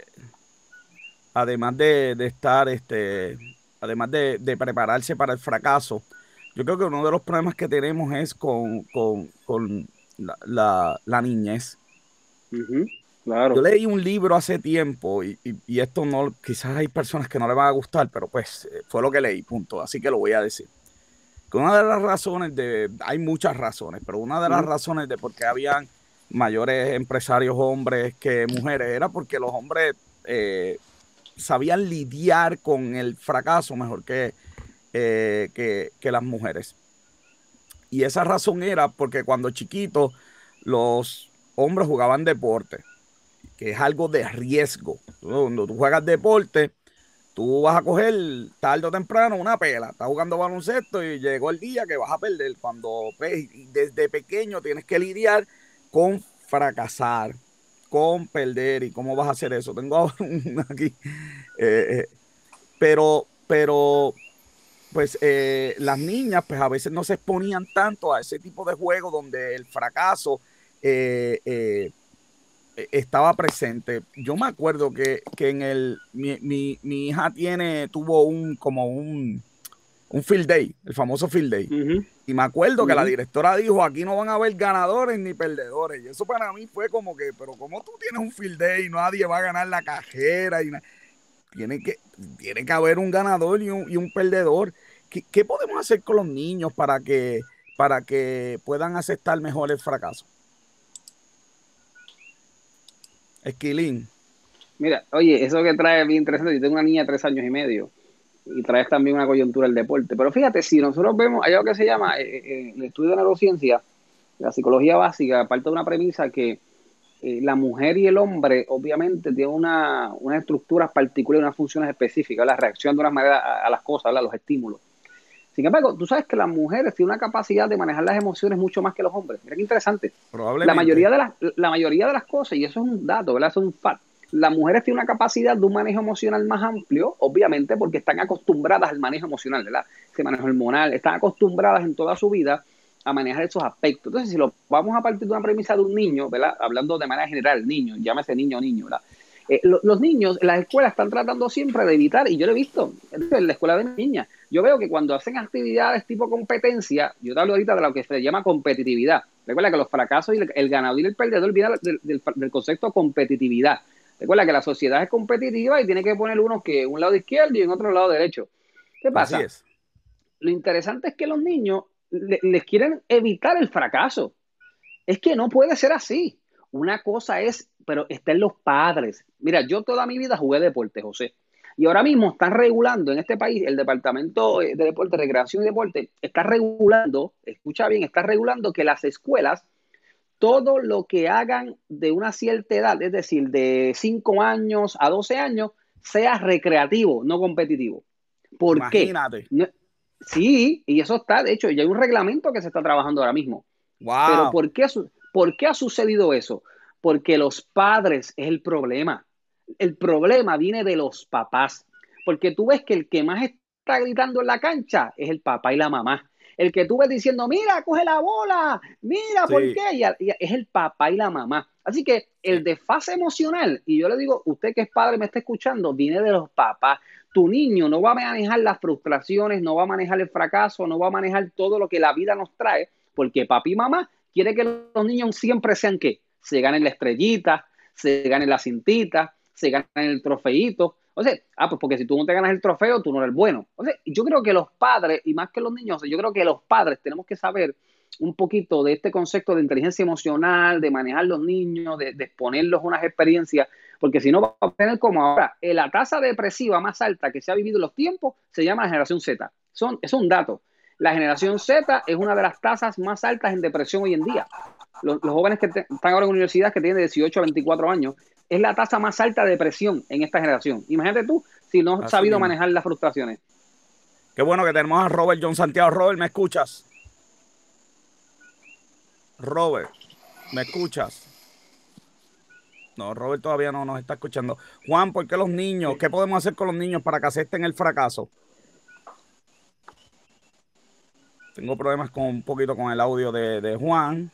A: además de, estar, este, además de, de, prepararse para el fracaso, yo creo que uno de los problemas que tenemos es con, la, niñez. claro. Yo leí un libro hace tiempo y, esto no, quizás hay personas que no le van a gustar, pero pues eh, fue lo que leí, punto. Así que lo voy a decir. Que una de las razones de, hay muchas razones, pero una de las razones de por qué habían mayores empresarios hombres que mujeres era porque los hombres eh, sabían lidiar con el fracaso mejor que, eh, que, las mujeres. Y esa razón era porque cuando chiquitos los hombres jugaban deporte, que es algo de riesgo. Cuando tú juegas deporte, tú vas a coger tarde o temprano una pela. Estás jugando baloncesto y llegó el día que vas a perder. Cuando pues, desde pequeño tienes que lidiar con fracasar, con perder y cómo vas a hacer eso. Tengo aquí. Eh, eh, pero, pero, pues eh, las niñas, pues a veces no se exponían tanto a ese tipo de juego donde el fracaso eh, estaba presente. Yo me acuerdo que, en el, mi, hija tiene, tuvo un, como un, un field day, el famoso field day. Y me acuerdo que la directora dijo, aquí no van a haber ganadores ni perdedores. Y eso para mí fue como que, pero ¿cómo tú tienes un field day y nadie va a ganar la cajera? Y tiene, que, tiene que haber un ganador y un, perdedor. ¿Qué, podemos hacer con los niños para que, para que puedan aceptar mejor el fracaso? Esquilín.
C: Mira, oye, eso que trae es bien interesante. Yo tengo una niña de tres años y medio y traes también una coyuntura del deporte. Pero fíjate, si nosotros vemos, hay algo que se llama eh, eh, el estudio de neurociencia, la psicología básica, parte de una premisa que eh, la mujer y el hombre obviamente tienen una, una estructuras particulares, unas funciones específicas, la reacción de una manera a, las cosas, a los estímulos. Sin embargo, tú sabes que las mujeres tienen una capacidad de manejar las emociones mucho más que los hombres. Mira qué interesante. La mayoría de las, la mayoría de las cosas, y eso es un dato, ¿verdad? Eso es un fact las mujeres tienen una capacidad de un manejo emocional más amplio, obviamente porque están acostumbradas al manejo emocional, ¿verdad? Ese manejo hormonal, están acostumbradas en toda su vida a manejar esos aspectos. Entonces, si lo vamos a partir de una premisa de un niño, ¿verdad? Hablando de manera general, niño, llámese niño o niño, ¿verdad? Eh, los niños, las escuelas están tratando siempre de evitar, y yo lo he visto en la escuela de niñas, yo veo que cuando hacen actividades tipo competencia, yo te hablo ahorita de lo que se llama competitividad. Recuerda que los fracasos y el, ganador y el perdedor vienen del, del concepto competitividad. Recuerda que la sociedad es competitiva y tiene que poner uno que un lado izquierdo y en otro lado derecho. ¿Qué pasa? Lo interesante es que los niños les quieren evitar el fracaso. Es que no puede ser así. Una cosa es, pero está en los padres. Mira, yo toda mi vida jugué deporte, José. Y ahora mismo están regulando en este país, el Departamento de Deporte, Recreación y Deporte, está regulando, escucha bien, está regulando que las escuelas todo lo que hagan de una cierta edad, es decir, de 5 años a 12 años, sea recreativo, no competitivo. ¿Por Imagínate. qué? sí, y eso está, de hecho, ya hay un reglamento que se está trabajando ahora mismo. Pero ¿por qué, ¿por qué ha sucedido eso? Porque los padres es el problema. El problema viene de los papás. Porque tú ves que el que más está gritando en la cancha es el papá y la mamá el que tú ves diciendo, mira, coge la bola, mira, ¿por qué? es el papá y la mamá. Así que el desfase emocional, y yo le digo, usted que es padre me está escuchando, viene de los papás. Tu niño no va a manejar las frustraciones, no va a manejar el fracaso, no va a manejar todo lo que la vida nos trae, porque papi y mamá quiere que los niños siempre sean que se ganen la estrellita, se ganen la cintita, se ganen el trofeito, o sea, ah, pues porque si tú no te ganas el trofeo, tú no eres bueno. O sea, yo creo que los padres, y más que los niños, yo creo que los padres tenemos que saber un poquito de este concepto de inteligencia emocional, de manejar los niños, de, exponerlos a unas experiencias, porque si no va a tener como ahora, eh, la tasa depresiva más alta que se ha vivido en los tiempos se llama la generación Z. Son, es un dato. La generación Z es una de las tasas más altas en depresión hoy en día. Los, jóvenes que están ahora en universidad que tienen 18 a 24 años, es la tasa más alta de depresión en esta generación. Imagínate tú si no has sabido manejar las frustraciones.
A: Qué bueno que tenemos a Robert John Santiago. Robert, ¿me escuchas? Robert, ¿me escuchas? No, Robert todavía no nos está escuchando. Juan, ¿por qué los niños? ¿Qué podemos hacer con los niños para que acepten el fracaso? Tengo problemas con un poquito con el audio de, de Juan.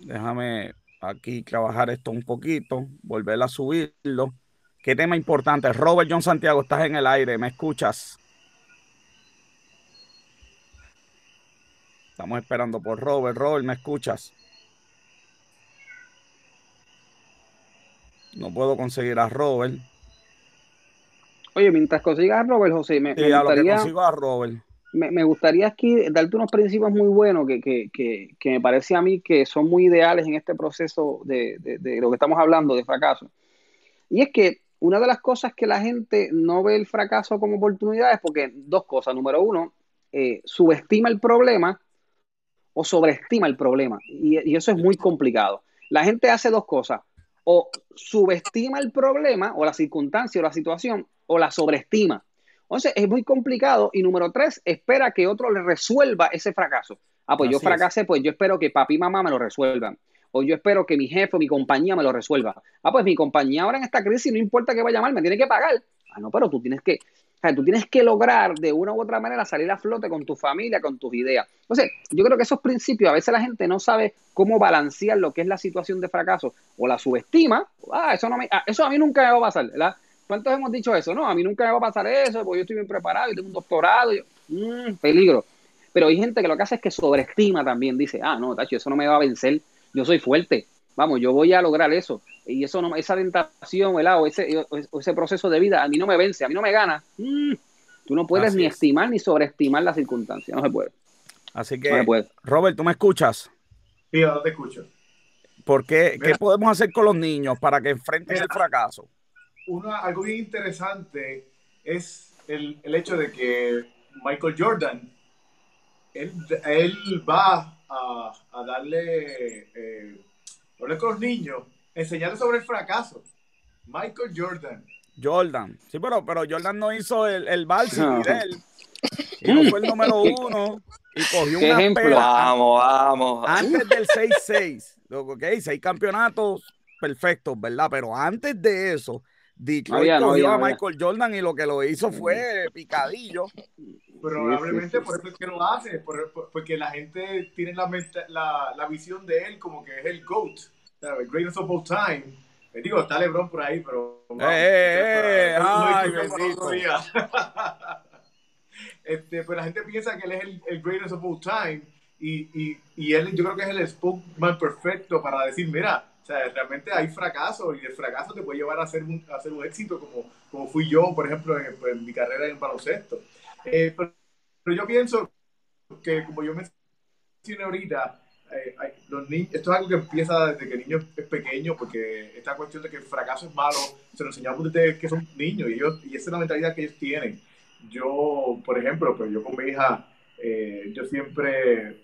A: Déjame aquí trabajar esto un poquito, volver a subirlo. Qué tema importante. Robert John Santiago, estás en el aire, ¿me escuchas? Estamos esperando por Robert. Robert, ¿me escuchas? No puedo conseguir a Robert.
C: Oye, mientras consigas a Robert, José, me,
A: me gustaría... a Robert
C: me, gustaría aquí darte unos principios muy buenos que, me parece a mí que son muy ideales en este proceso de, lo que estamos hablando de fracaso. Y es que una de las cosas que la gente no ve el fracaso como oportunidad es porque dos cosas. Número uno, eh, subestima el problema o sobreestima el problema. Y, y eso es muy complicado. La gente hace dos cosas. O subestima el problema o la circunstancia o la situación o la sobreestima. Entonces es muy complicado. Y número tres, espera que otro le resuelva ese fracaso. Ah, pues yo fracasé, pues yo espero que papi y mamá me lo resuelvan. o yo espero que mi jefe o mi compañía me lo resuelva. Ah, pues mi compañía ahora en esta crisis no importa que vaya mal, me tiene que pagar. Ah, no, pero tú tienes que, o sea, tú tienes que lograr de una u otra manera salir a flote con tu familia, con tus ideas. Entonces, yo creo que esos principios, a veces la gente no sabe cómo balancear lo que es la situación de fracaso o la subestima. Ah, eso, no me, ah, eso a mí nunca me va a pasar, ¿verdad? ¿Cuántos hemos dicho eso? No, a mí nunca me va a pasar eso, porque yo estoy bien preparado, y tengo un doctorado. Mm, peligro. Pero hay gente que lo que hace es que sobreestima también. Dice, ah, no, Tacho, eso no me va a vencer. Yo soy fuerte. Vamos, yo voy a lograr eso. Y eso no, esa tentación, ¿verdad? O ese, ese proceso de vida a mí no me vence, a mí no me gana. Mm, tú no puedes ni estimar ni sobreestimar las circunstancias. No se puede.
A: Así que, Robert, ¿tú me escuchas?
B: Sí, yo te escucho.
A: ¿Por qué? ¿Qué podemos hacer con los niños para que enfrenten el fracaso?
B: Algo bien interesante es el, el, hecho de que Michael Jordan, él, él va a, a darle, eh, hablar con los niños, enseñarles sobre el fracaso. Michael Jordan.
A: Jordan. Sí, pero, pero Jordan no hizo el, el de él. Y no fue el número uno y cogió una ejemplo?
D: Vamos, vamos.
A: Antes del 6-6, ok, seis campeonatos perfectos, ¿verdad? Pero antes de eso, Detroit cogió a Michael Jordan y lo que lo hizo fue picadillo.
B: Probablemente por eso es que lo hace, porque la gente tiene la, la, la, visión de él como que es el GOAT, el greatest of all time. Eh, digo, está LeBron por ahí, pero...
A: eh, eh, ay,
B: este, pues la gente piensa que él es el, el greatest of all time y, y, y, él yo creo que es el spokesman perfecto para decir, mira, sea, realmente hay fracaso y el fracaso te puede llevar a hacer un, a hacer un éxito como, como fui yo, por ejemplo, en, pues, mi carrera en baloncesto. Eh, pero, yo pienso que, como yo mencioné ahorita, eh, los niños, esto es algo que empieza desde que el niño es pequeño, porque esta cuestión de que el fracaso es malo, se lo enseñamos desde que son niños y, ellos, y esa es la mentalidad que ellos tienen. Yo, por ejemplo, pues yo con mi hija, eh, yo siempre,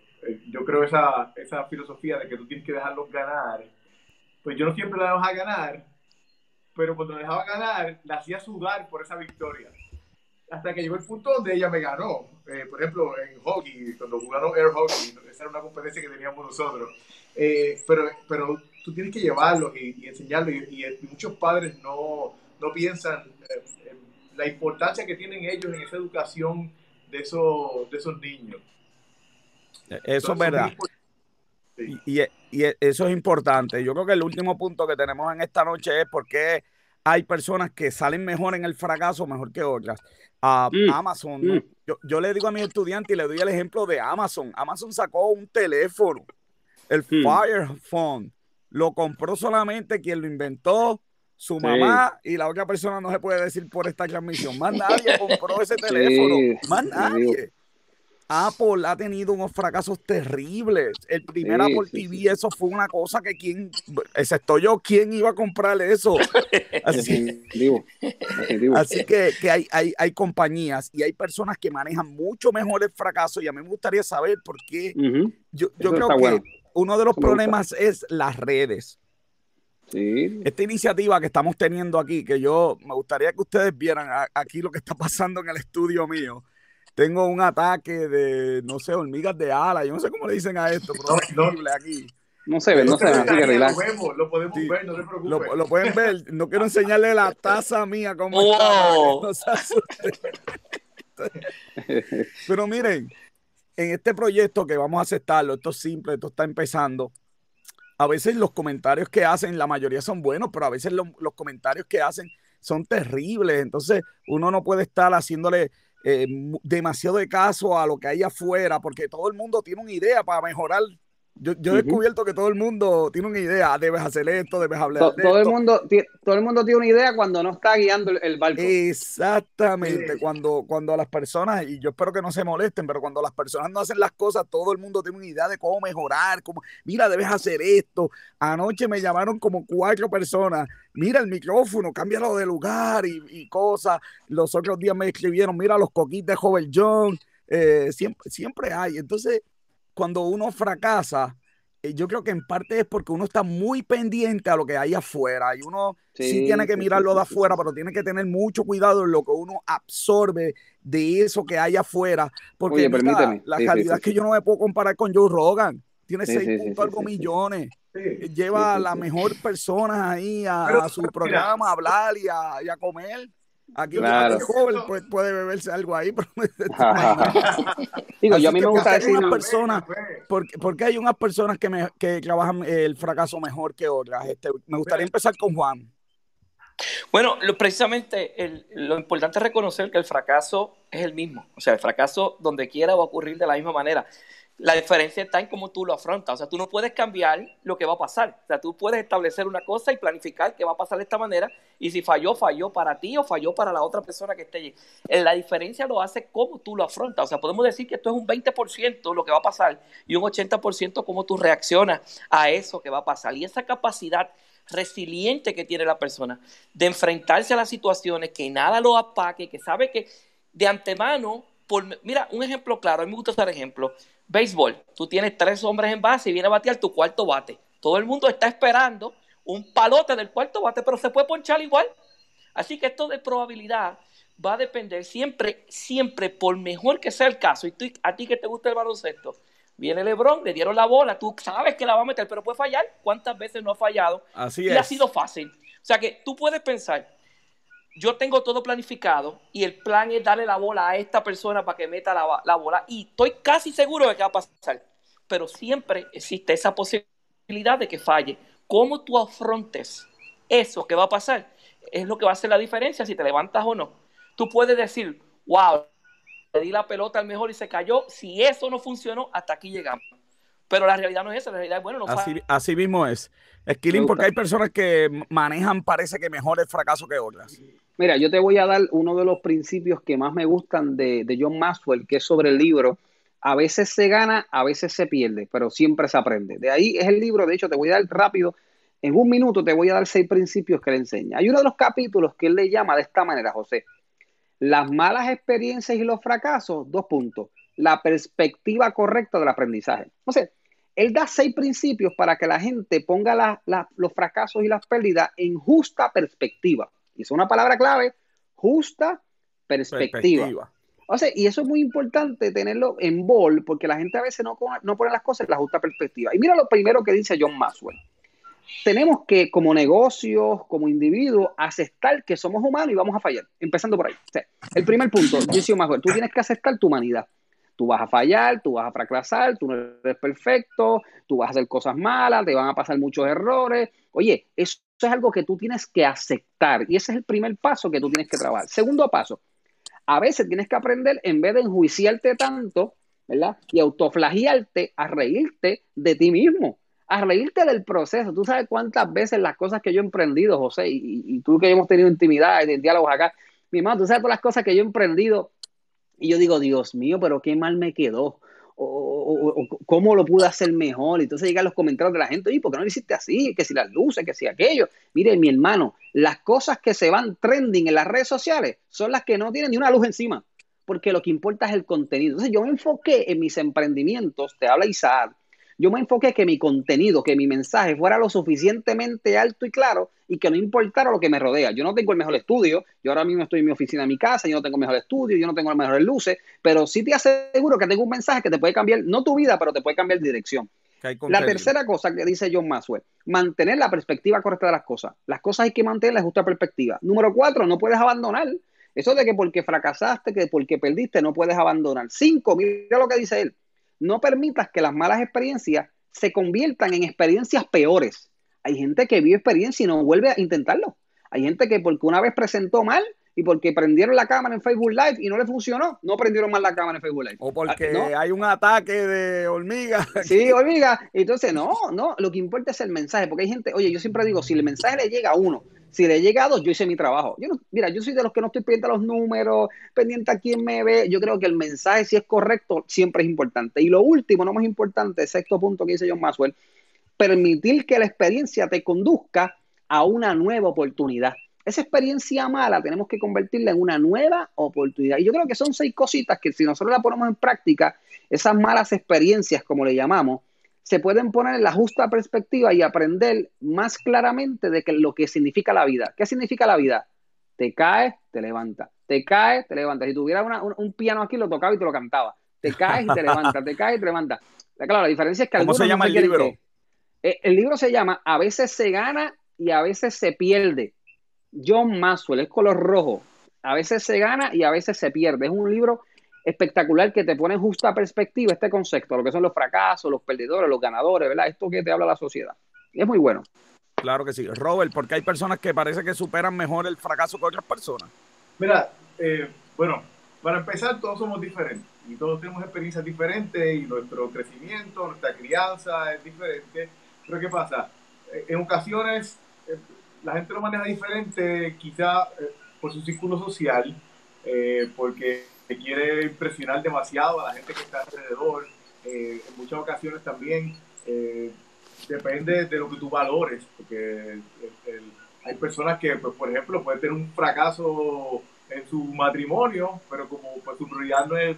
B: yo creo esa, esa filosofía de que tú tienes que dejarlos ganar pues yo no siempre la dejaba ganar, pero cuando la dejaba ganar, la hacía sudar por esa victoria. Hasta que llegó el punto donde ella me ganó. Eh, por ejemplo, en hockey, cuando jugaron air hockey, esa era una competencia que teníamos nosotros. Eh, pero, pero tú tienes que llevarlos y, enseñarlos. Y, muchos padres no, no piensan eh, la importancia que tienen ellos en esa educación de esos, de esos niños.
A: Eso es verdad. Y, eso es importante. Yo creo que el último punto que tenemos en esta noche es por qué hay personas que salen mejor en el fracaso mejor que otras. a mm, Amazon, mm. yo, le digo a mis estudiantes y le doy el ejemplo de Amazon. Amazon sacó un teléfono, el mm. Fire Phone. Lo compró solamente quien lo inventó, su mamá y la otra persona no se puede decir por esta transmisión. Más nadie compró ese teléfono. Más nadie. Apple ha tenido unos fracasos terribles. El primer Apple TV, eso fue una cosa que quien, excepto yo, ¿quién iba a comprar eso? Así, así que, que hay, hay, hay, compañías y hay personas que manejan mucho mejor el fracaso y a mí me gustaría saber por qué. Yo, yo creo que uno de los problemas es las redes.
C: Sí.
A: Esta iniciativa que estamos teniendo aquí, que yo me gustaría que ustedes vieran aquí lo que está pasando en el estudio mío tengo un ataque de, no sé, hormigas de ala, yo no sé cómo le dicen a esto, pero es horrible aquí.
C: No se ve, no se ve, así que
B: Lo, vemos, lo podemos ver, no se preocupe.
A: Lo, pueden ver, no quiero enseñarle la taza mía como está, Pero miren, en este proyecto que vamos a aceptarlo, esto es simple, esto está empezando. A veces los comentarios que hacen, la mayoría son buenos, pero a veces los comentarios que hacen son terribles. Entonces, uno no puede estar haciéndole eh, demasiado de caso a lo que hay afuera, porque todo el mundo tiene una idea para mejorar yo, yo he descubierto que todo el mundo tiene una idea, debes hacer esto, debes hablar
C: de todo El mundo, todo el mundo tiene una idea cuando no está guiando el, barco.
A: Exactamente, cuando, cuando las personas, y yo espero que no se molesten, pero cuando las personas no hacen las cosas, todo el mundo tiene una idea de cómo mejorar, cómo, mira, debes hacer esto. Anoche me llamaron como cuatro personas, mira el micrófono, cámbialo de lugar y, cosas. Los otros días me escribieron, mira los coquitos de Joven John. Eh, siempre, siempre hay. Entonces, cuando uno fracasa, eh, yo creo que en parte es porque uno está muy pendiente a lo que hay afuera y uno sí, tiene que mirarlo de afuera, pero tiene que tener mucho cuidado en lo que uno absorbe de eso que hay afuera, porque la calidad es que yo no me puedo comparar con Joe Rogan. tiene seis puntos algo millones. Lleva a la mejor persona ahí a, su programa a hablar y a, comer. Aquí claro. joven pues, puede beberse algo ahí.
C: Digo, yo a mí me gusta decir.
A: Personas, porque, hay unas personas que, me, que trabajan el fracaso mejor que otras. Este, me gustaría empezar con Juan.
D: Bueno, precisamente lo importante es reconocer que el fracaso es el mismo. O sea, el fracaso donde quiera va a ocurrir de la misma manera. La diferencia está en cómo tú lo afrontas. O sea, tú no puedes cambiar lo que va a pasar. O sea, tú puedes establecer una cosa y planificar que va a pasar de esta manera. Y si falló, falló para ti o falló para la otra persona que esté allí. Eh, la diferencia lo hace cómo tú lo afrontas. O sea, podemos decir que esto es un 20% lo que va a pasar y un 80% cómo tú reaccionas a eso que va a pasar. Y esa capacidad resiliente que tiene la persona de enfrentarse a las situaciones, que nada lo apaque, que sabe que de antemano, por, mira, un ejemplo claro, a mí me gusta usar ejemplo, béisbol, tú tienes tres hombres en base y viene a batear tu cuarto bate. Todo el mundo está esperando un palote del cuarto bate, pero se puede ponchar igual. Así que esto de probabilidad va a depender siempre, siempre, por mejor que sea el caso, y tú, a ti que te gusta el baloncesto, Viene LeBron, le dieron la bola, tú sabes que la va a meter, pero puede fallar. ¿Cuántas veces no ha fallado?
A: Así
D: y ha sido fácil. O sea que tú puedes pensar, yo tengo todo planificado y el plan es darle la bola a esta persona para que meta la, la bola y estoy casi seguro de que va a pasar. Pero siempre existe esa posibilidad de que falle. ¿Cómo tú afrontes eso que va a pasar? Es lo que va a hacer la diferencia si te levantas o no. Tú puedes decir, wow, le di la pelota al mejor y se cayó. Si eso no funcionó, hasta aquí llegamos. Pero la realidad no es esa, la realidad es, bueno, no
A: así, así mismo es. Esquilín, porque hay personas que manejan, parece que mejor el fracaso que otras.
C: Mira, yo te voy a dar uno de los principios que más me gustan de, de John Maxwell, que es sobre el libro. A veces se gana, a veces se pierde, pero siempre se aprende. De ahí es el libro, de hecho, te voy a dar rápido, en un minuto te voy a dar seis principios que le enseña. Hay uno de los capítulos que él le llama de esta manera, José. Las malas experiencias y los fracasos, dos puntos. La perspectiva correcta del aprendizaje. Entonces, él da seis principios para que la gente ponga los fracasos y las pérdidas en justa perspectiva. Y es una palabra clave, justa perspectiva. O sea, y eso es muy importante tenerlo en bol, porque la gente a veces no, no pone las cosas en la justa perspectiva. Y mira lo primero que dice John Maxwell tenemos que, como negocios, como individuos, aceptar que somos humanos y vamos a fallar. Empezando por ahí. el primer punto, yo más tú tienes que aceptar tu humanidad. Tú vas a fallar, tú vas a fracasar, tú no eres perfecto, tú vas a hacer cosas malas, te van a pasar muchos errores. Oye, eso es algo que tú tienes que aceptar y ese es el primer paso que tú tienes que trabajar. Segundo paso, a veces tienes que aprender, en vez de enjuiciarte tanto, ¿verdad? Y autoflagiarte a reírte de ti mismo a reírte del proceso. Tú sabes cuántas veces las cosas que yo he emprendido, José, y, tú que hemos tenido intimidad y diálogos acá, mi mamá, tú sabes todas las cosas que yo he emprendido y yo digo, Dios mío, pero qué mal me quedó. O, cómo lo pude hacer mejor. Entonces llegan los comentarios de la gente, ¿y por qué no lo hiciste así? Que si las luces, que si aquello. Mire, mi hermano, las cosas que se van trending en las redes sociales son las que no tienen ni una luz encima, porque lo que importa es el contenido. Entonces yo me enfoqué en mis emprendimientos, te habla Isaac, yo me enfoqué que mi contenido, que mi mensaje fuera lo suficientemente alto y claro y que no importara lo que me rodea. Yo no tengo el mejor estudio, yo ahora mismo estoy en mi oficina en mi casa, yo no tengo el mejor estudio, yo no tengo las mejores luces, pero sí te aseguro que tengo un mensaje que te puede cambiar, no tu vida, pero te puede cambiar dirección. La tercera cosa que dice John Maxwell, mantener la perspectiva correcta de las cosas. Las cosas hay que mantener la justa perspectiva. Número cuatro, no puedes abandonar. Eso de que porque fracasaste, que porque perdiste, no puedes abandonar. Cinco, mira lo que dice él no permitas que las malas experiencias se conviertan en experiencias peores. Hay gente que vive experiencia y no vuelve a intentarlo. Hay gente que porque una vez presentó mal y porque prendieron la cámara en Facebook Live y no le funcionó, no prendieron mal la cámara en Facebook Live.
A: O porque ah, hay un ataque de hormiga.
C: Sí, hormiga. Entonces, no, no, lo que importa es el mensaje, porque hay gente, oye, yo siempre digo, si el mensaje le llega a uno si le he llegado, yo hice mi trabajo. Yo no, mira, yo soy de los que no estoy pendiente a los números, pendiente a quién me ve. Yo creo que el mensaje, si es correcto, siempre es importante. Y lo último, no más importante, sexto punto que dice John Maxwell, permitir que la experiencia te conduzca a una nueva oportunidad. Esa experiencia mala tenemos que convertirla en una nueva oportunidad. Y yo creo que son seis cositas que si nosotros la ponemos en práctica, esas malas experiencias, como le llamamos, se pueden poner en la justa perspectiva y aprender más claramente de que lo que significa la vida. ¿Qué significa la vida? Te caes, te levantas. Te caes, te levantas. Si tuviera un, piano aquí, lo tocaba y te lo cantaba. Te caes y te levantas, te caes y te levantas. Claro, la diferencia es que
A: ¿Cómo se llama el libro?
C: Eh, el libro se llama A veces se gana y a veces se pierde. John Maxwell, es color rojo. A veces se gana y a veces se pierde. Es un libro espectacular que te pone en justa perspectiva este concepto, lo que son los fracasos, los perdedores, los ganadores, ¿verdad? Esto que te habla la sociedad. es muy bueno.
A: Claro que sí. Robert, porque hay personas que parece que superan mejor el fracaso que otras personas.
B: Mira, eh, bueno, para empezar, todos somos diferentes y todos tenemos experiencias diferentes y nuestro crecimiento, nuestra crianza es diferente. Pero ¿qué pasa? Eh, en ocasiones eh, la gente lo maneja diferente, quizá por su círculo social, porque quiere impresionar demasiado a la gente que está alrededor. en muchas ocasiones también depende de lo que tú valores, porque hay personas que, pues, por ejemplo, pueden tener un fracaso en su matrimonio, pero como pues, su prioridad no es,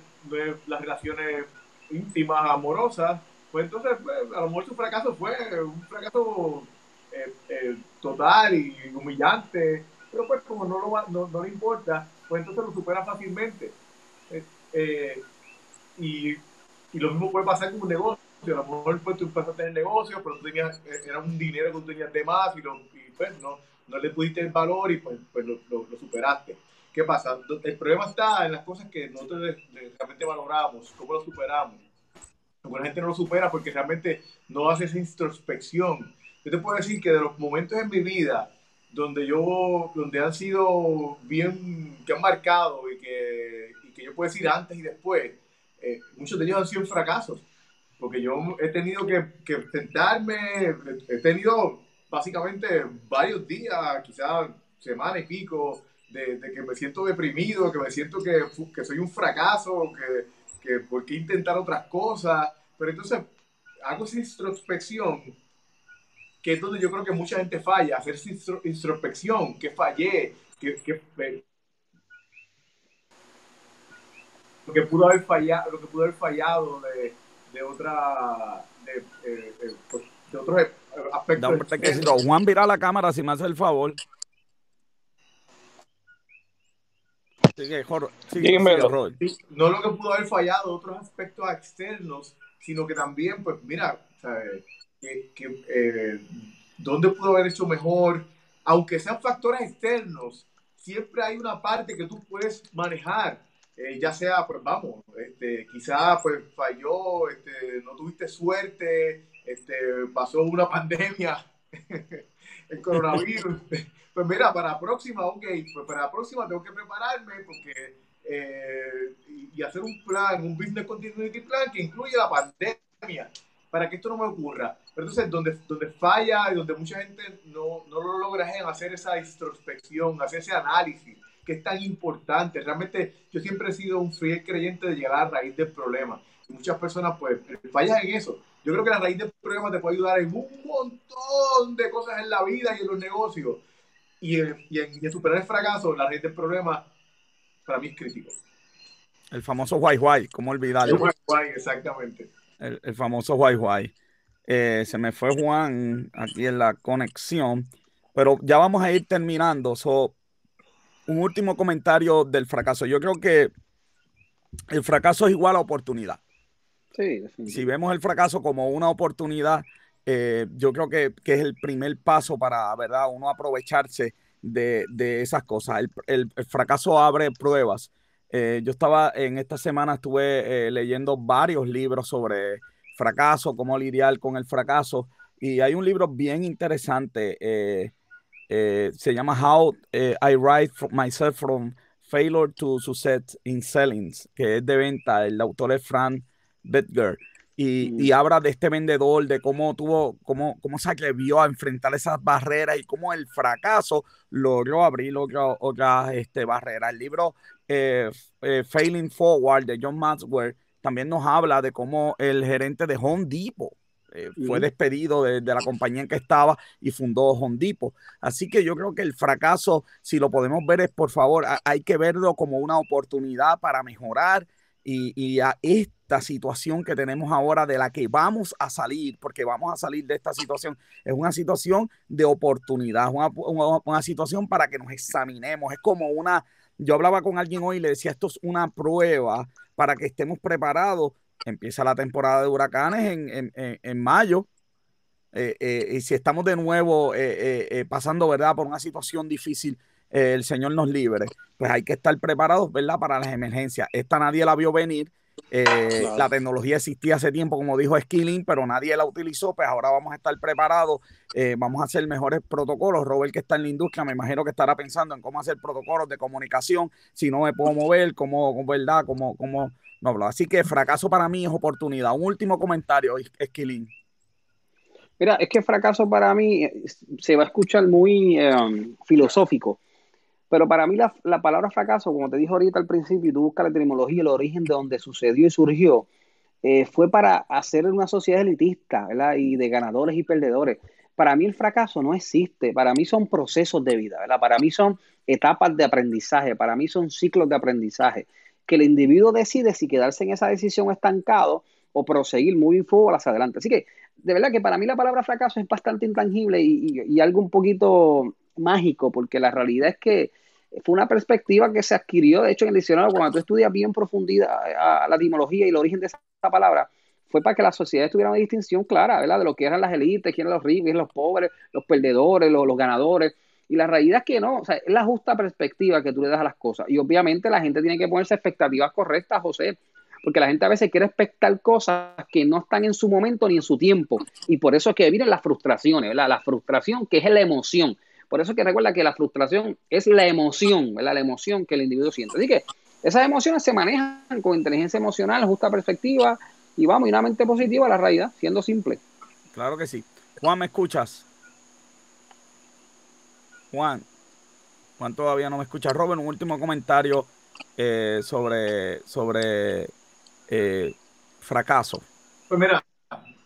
B: las relaciones íntimas, amorosas, pues entonces pues, a lo mejor su fracaso fue un fracaso eh, eh, total y humillante, pero pues como no, lo, no, no, le importa, pues entonces lo supera fácilmente. Eh, y, y, lo mismo puede pasar con un negocio. A lo mejor pues, tú empezaste el negocio, pero tú tenías, era un dinero que tú tenías de más y, lo, y pues no, no le pudiste el valor y pues, pues lo, lo, lo superaste. ¿Qué pasa? El problema está en las cosas que nosotros realmente valoramos, cómo lo superamos. La gente no lo supera porque realmente no hace esa introspección. Yo te puedo decir que de los momentos en mi vida donde yo, donde han sido bien, que han marcado y que, y que yo puedo decir antes y después, eh, muchos de ellos han sido fracasos. Porque yo he tenido que, que sentarme, he tenido básicamente varios días, quizás semana y pico, de, que me siento deprimido, que me siento que, que soy un fracaso, que, que por qué intentar otras cosas. Pero entonces hago esa introspección, que es donde yo creo que mucha gente falla, hacer esa introspección, que fallé, que, que lo que pudo haber fallado, lo que pudo haber fallado de, de otra de, eh, eh, pues, de otros aspectos.
A: Juan, mira la cámara si me hace el favor.
B: no lo que pudo haber fallado, otros aspectos externos, sino que también, pues mira, que, eh, ¿dónde pudo haber hecho mejor? Aunque sean factores externos, siempre hay una parte que tú puedes manejar. Eh, ya sea, pues vamos, este, quizá pues falló, este, no tuviste suerte, este, pasó una pandemia, el coronavirus. Pues mira, para la próxima, ok, pues para la próxima tengo que prepararme porque eh, y, hacer un plan, un business continuity plan que incluya la pandemia para que esto no me ocurra. Pero entonces, donde, donde falla y donde mucha gente no, no lo logra es hacer esa introspección, hacer ese análisis que es tan importante. Realmente yo siempre he sido un fiel creyente de llegar a la raíz del problema. Y muchas personas pues fallan en eso. Yo creo que la raíz del problema te puede ayudar en un montón de cosas en la vida y en los negocios y, en, superar el fracaso, la red del problema, para mí es crítico.
A: El famoso Guay Guay, ¿cómo olvidarlo?
B: El Guay exactamente.
A: El, famoso Guay Guay. Eh, se me fue Juan aquí en la conexión, pero ya vamos a ir terminando. So, un último comentario del fracaso. Yo creo que el fracaso es igual a oportunidad.
C: Sí,
A: si vemos el fracaso como una oportunidad, eh, yo creo que, es el primer paso para, ¿verdad? Uno aprovecharse de, esas cosas. El, fracaso abre pruebas. Eh, yo estaba en esta semana, estuve eh, leyendo varios libros sobre fracaso, cómo lidiar con el fracaso. Y hay un libro bien interesante, se llama How I Write Myself from Failure to Success in Selling, que es de venta. El autor es Frank Bedger. Mm. y, habla de este vendedor, de cómo tuvo, cómo, cómo se atrevió a enfrentar esas barreras y cómo el fracaso logró abrir otras este, barreras. El libro eh, eh, Failing Forward de John Maxwell también nos habla de cómo el gerente de Home Depot eh, fue despedido de, de, la compañía en que estaba y fundó Home Depot. Así que yo creo que el fracaso, si lo podemos ver, es por favor, hay que verlo como una oportunidad para mejorar y, y a esta situación que tenemos ahora de la que vamos a salir, porque vamos a salir de esta situación, es una situación de oportunidad, una, una, situación para que nos examinemos, es como una, yo hablaba con alguien hoy y le decía, esto es una prueba para que estemos preparados empieza la temporada de huracanes en, en, mayo. Eh, eh, y si estamos de nuevo eh, pasando, ¿verdad?, por una situación difícil, el Señor nos libre, pues hay que estar preparados, ¿verdad?, para las emergencias. Esta nadie la vio venir. La tecnología existía hace tiempo, como dijo Skilling, pero nadie la utilizó. Pues ahora vamos a estar preparados, vamos a hacer mejores protocolos. Robert, que está en la industria, me imagino que estará pensando en cómo hacer protocolos de comunicación, si no me puedo mover, cómo, ¿verdad?, cómo, cómo no hablo. Así que fracaso para mí es oportunidad. Un último comentario, Esquilín.
C: Mira, es que fracaso para mí eh, se va a escuchar muy em, filosófico, pero para mí la, palabra fracaso, como te dije ahorita al principio, y tú buscas la etimología, el origen de donde sucedió y surgió, eh, fue para hacer una sociedad elitista, ¿verdad? Y de ganadores y perdedores. Para mí el fracaso no existe, para mí son procesos de vida, ¿verdad? Para mí son etapas de aprendizaje, para mí son ciclos de aprendizaje que el individuo decide si quedarse en esa decisión estancado o proseguir muy fútbol hacia adelante. Así que, de verdad que para mí la palabra fracaso es bastante intangible y, algo un poquito mágico, porque la realidad es que fue una perspectiva que se adquirió, de hecho, en el diccionario, cuando tú estudias bien profundidad a la etimología y el origen de esa palabra, fue para que la sociedad tuviera una distinción clara, ¿verdad? De lo que eran las élites, quién eran los ricos, los pobres, los perdedores, los ganadores. Y la realidad es que no, o sea, es la justa perspectiva que tú le das a las cosas. Y obviamente la gente tiene que ponerse expectativas correctas, José, porque la gente a veces quiere expectar cosas que no están en su momento ni en su tiempo. Y por eso es que vienen las frustraciones, ¿verdad? La frustración que es la emoción. Por eso es que recuerda que la frustración es la emoción, ¿verdad? La emoción que el individuo siente. Así que esas emociones se manejan con inteligencia emocional, justa perspectiva y vamos, y una mente positiva a la realidad, siendo simple.
A: Claro que sí. Juan, ¿me escuchas? Juan, Juan todavía no me escucha. Robert, un último comentario eh, sobre, sobre eh, fracaso.
B: Pues mira,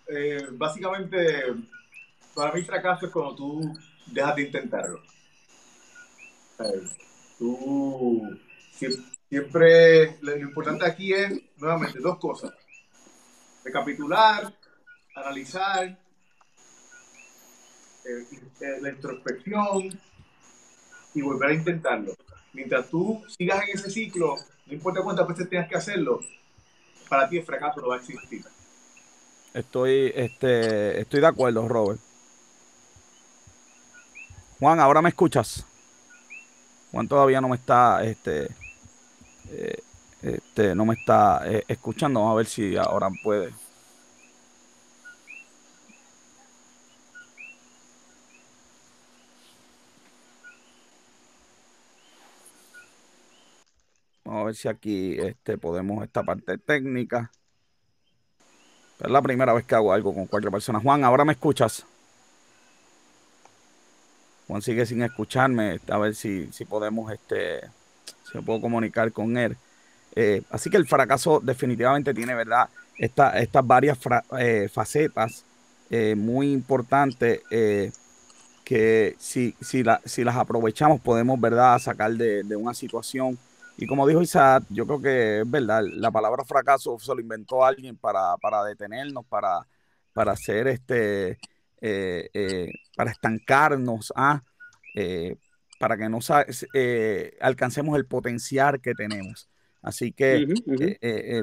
B: eh, básicamente para mí fracaso es cuando tú dejas de intentarlo. tú siempre, lo importante aquí es, nuevamente, dos cosas. Recapitular, analizar, la introspección, y volver a intentarlo. Mientras tú sigas en ese ciclo, no importa cuántas veces tengas que hacerlo, para ti el fracaso no va a existir.
A: Estoy, este, estoy de acuerdo, Robert. Juan, ahora me escuchas. Juan todavía no me está, este, eh, este, no me está eh, escuchando. Vamos a ver si ahora puede. Vamos a ver si aquí este, podemos esta parte técnica. Es la primera vez que hago algo con cualquier persona. Juan, ¿ahora me escuchas? Juan sigue sin escucharme. A ver si, si podemos, este, si puedo comunicar con él. Eh, así que el fracaso definitivamente tiene, ¿verdad? estas varias eh, facetas eh, muy importantes que si, si, si, las aprovechamos podemos, ¿verdad?, sacar de, de una situación y como dijo Isaac, yo creo que es verdad, la palabra fracaso se lo inventó alguien para, detenernos, para, para hacer este, eh, eh, para estancarnos, ¿ah? Eh, para que no alcancemos el potencial que tenemos. Así que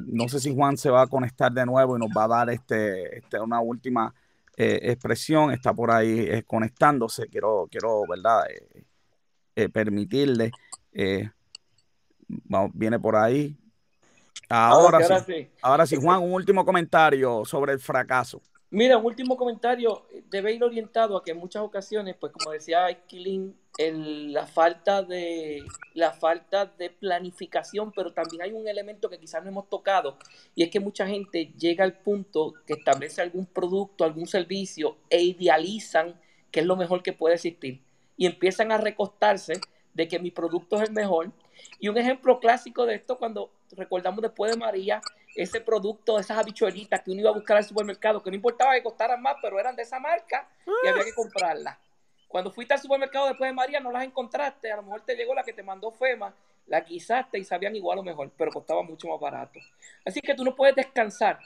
A: no sé si Juan se va a conectar de nuevo y nos va a dar este, este una última expresión. Está por ahí conectándose. Quiero, quiero ¿verdad? permitirle viene por ahí. Ahora, sí, ahora, sí. Juan, un último comentario sobre el fracaso.
D: Mira, un último comentario debe ir orientado a que en muchas ocasiones, pues como decía Esquilín, la falta de la falta de planificación, pero también hay un elemento que quizás no hemos tocado y es que mucha gente llega al punto que establece algún producto, algún servicio e idealizan que es lo mejor que puede existir y empiezan a recostarse de que mi producto es el mejor. Y un ejemplo clásico de esto, cuando recordamos después de María, ese producto, esas habichuelitas que uno iba a buscar al supermercado, que no importaba que costaran más, pero eran de esa marca y había que comprarlas. Cuando fuiste al supermercado después de María, no las encontraste, a lo mejor te llegó la que te mandó FEMA, la quisaste y sabían igual o mejor, pero costaba mucho más barato. Así que tú no puedes descansar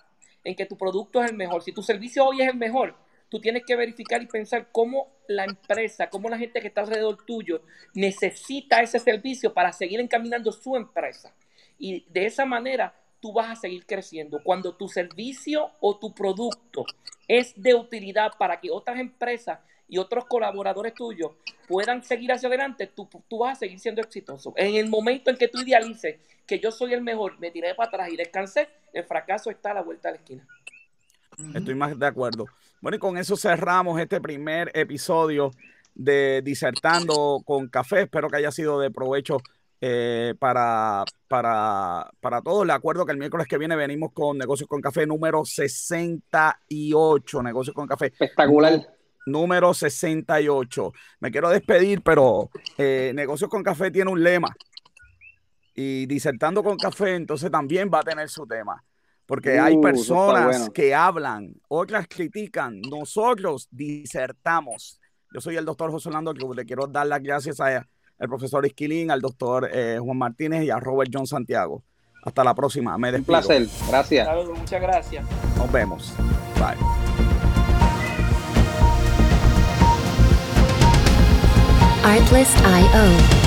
D: en que tu producto es el mejor. Si tu servicio hoy es el mejor, tú tienes que verificar y pensar cómo la empresa, cómo la gente que está alrededor tuyo necesita ese servicio para seguir encaminando su empresa. Y de esa manera tú vas a seguir creciendo. Cuando tu servicio o tu producto es de utilidad para que otras empresas y otros colaboradores tuyos puedan seguir hacia adelante, tú, tú vas a seguir siendo exitoso. En el momento en que tú idealices que yo soy el mejor, me tiré para atrás y descansé, el fracaso está a la vuelta de la esquina.
A: Estoy más de acuerdo. Bueno, y con eso cerramos este primer episodio de Disertando con Café. Espero que haya sido de provecho eh, para, para, para todos. Le acuerdo que el miércoles que viene venimos con Negocios con Café número 68. Negocios con Café.
C: Espectacular.
A: Número 68. Me quiero despedir, pero eh, Negocios con Café tiene un lema. Y disertando con café, entonces también va a tener su tema. Porque hay uh, personas que hablan, otras critican, nosotros disertamos. Yo soy el doctor José Orlando, que le quiero dar las gracias a al profesor Esquilín, al doctor eh, Juan Martínez y a Robert John Santiago. Hasta la próxima. Me despido.
C: Un placer. Gracias.
D: muchas gracias.
A: Nos vemos. Bye. Artlist.io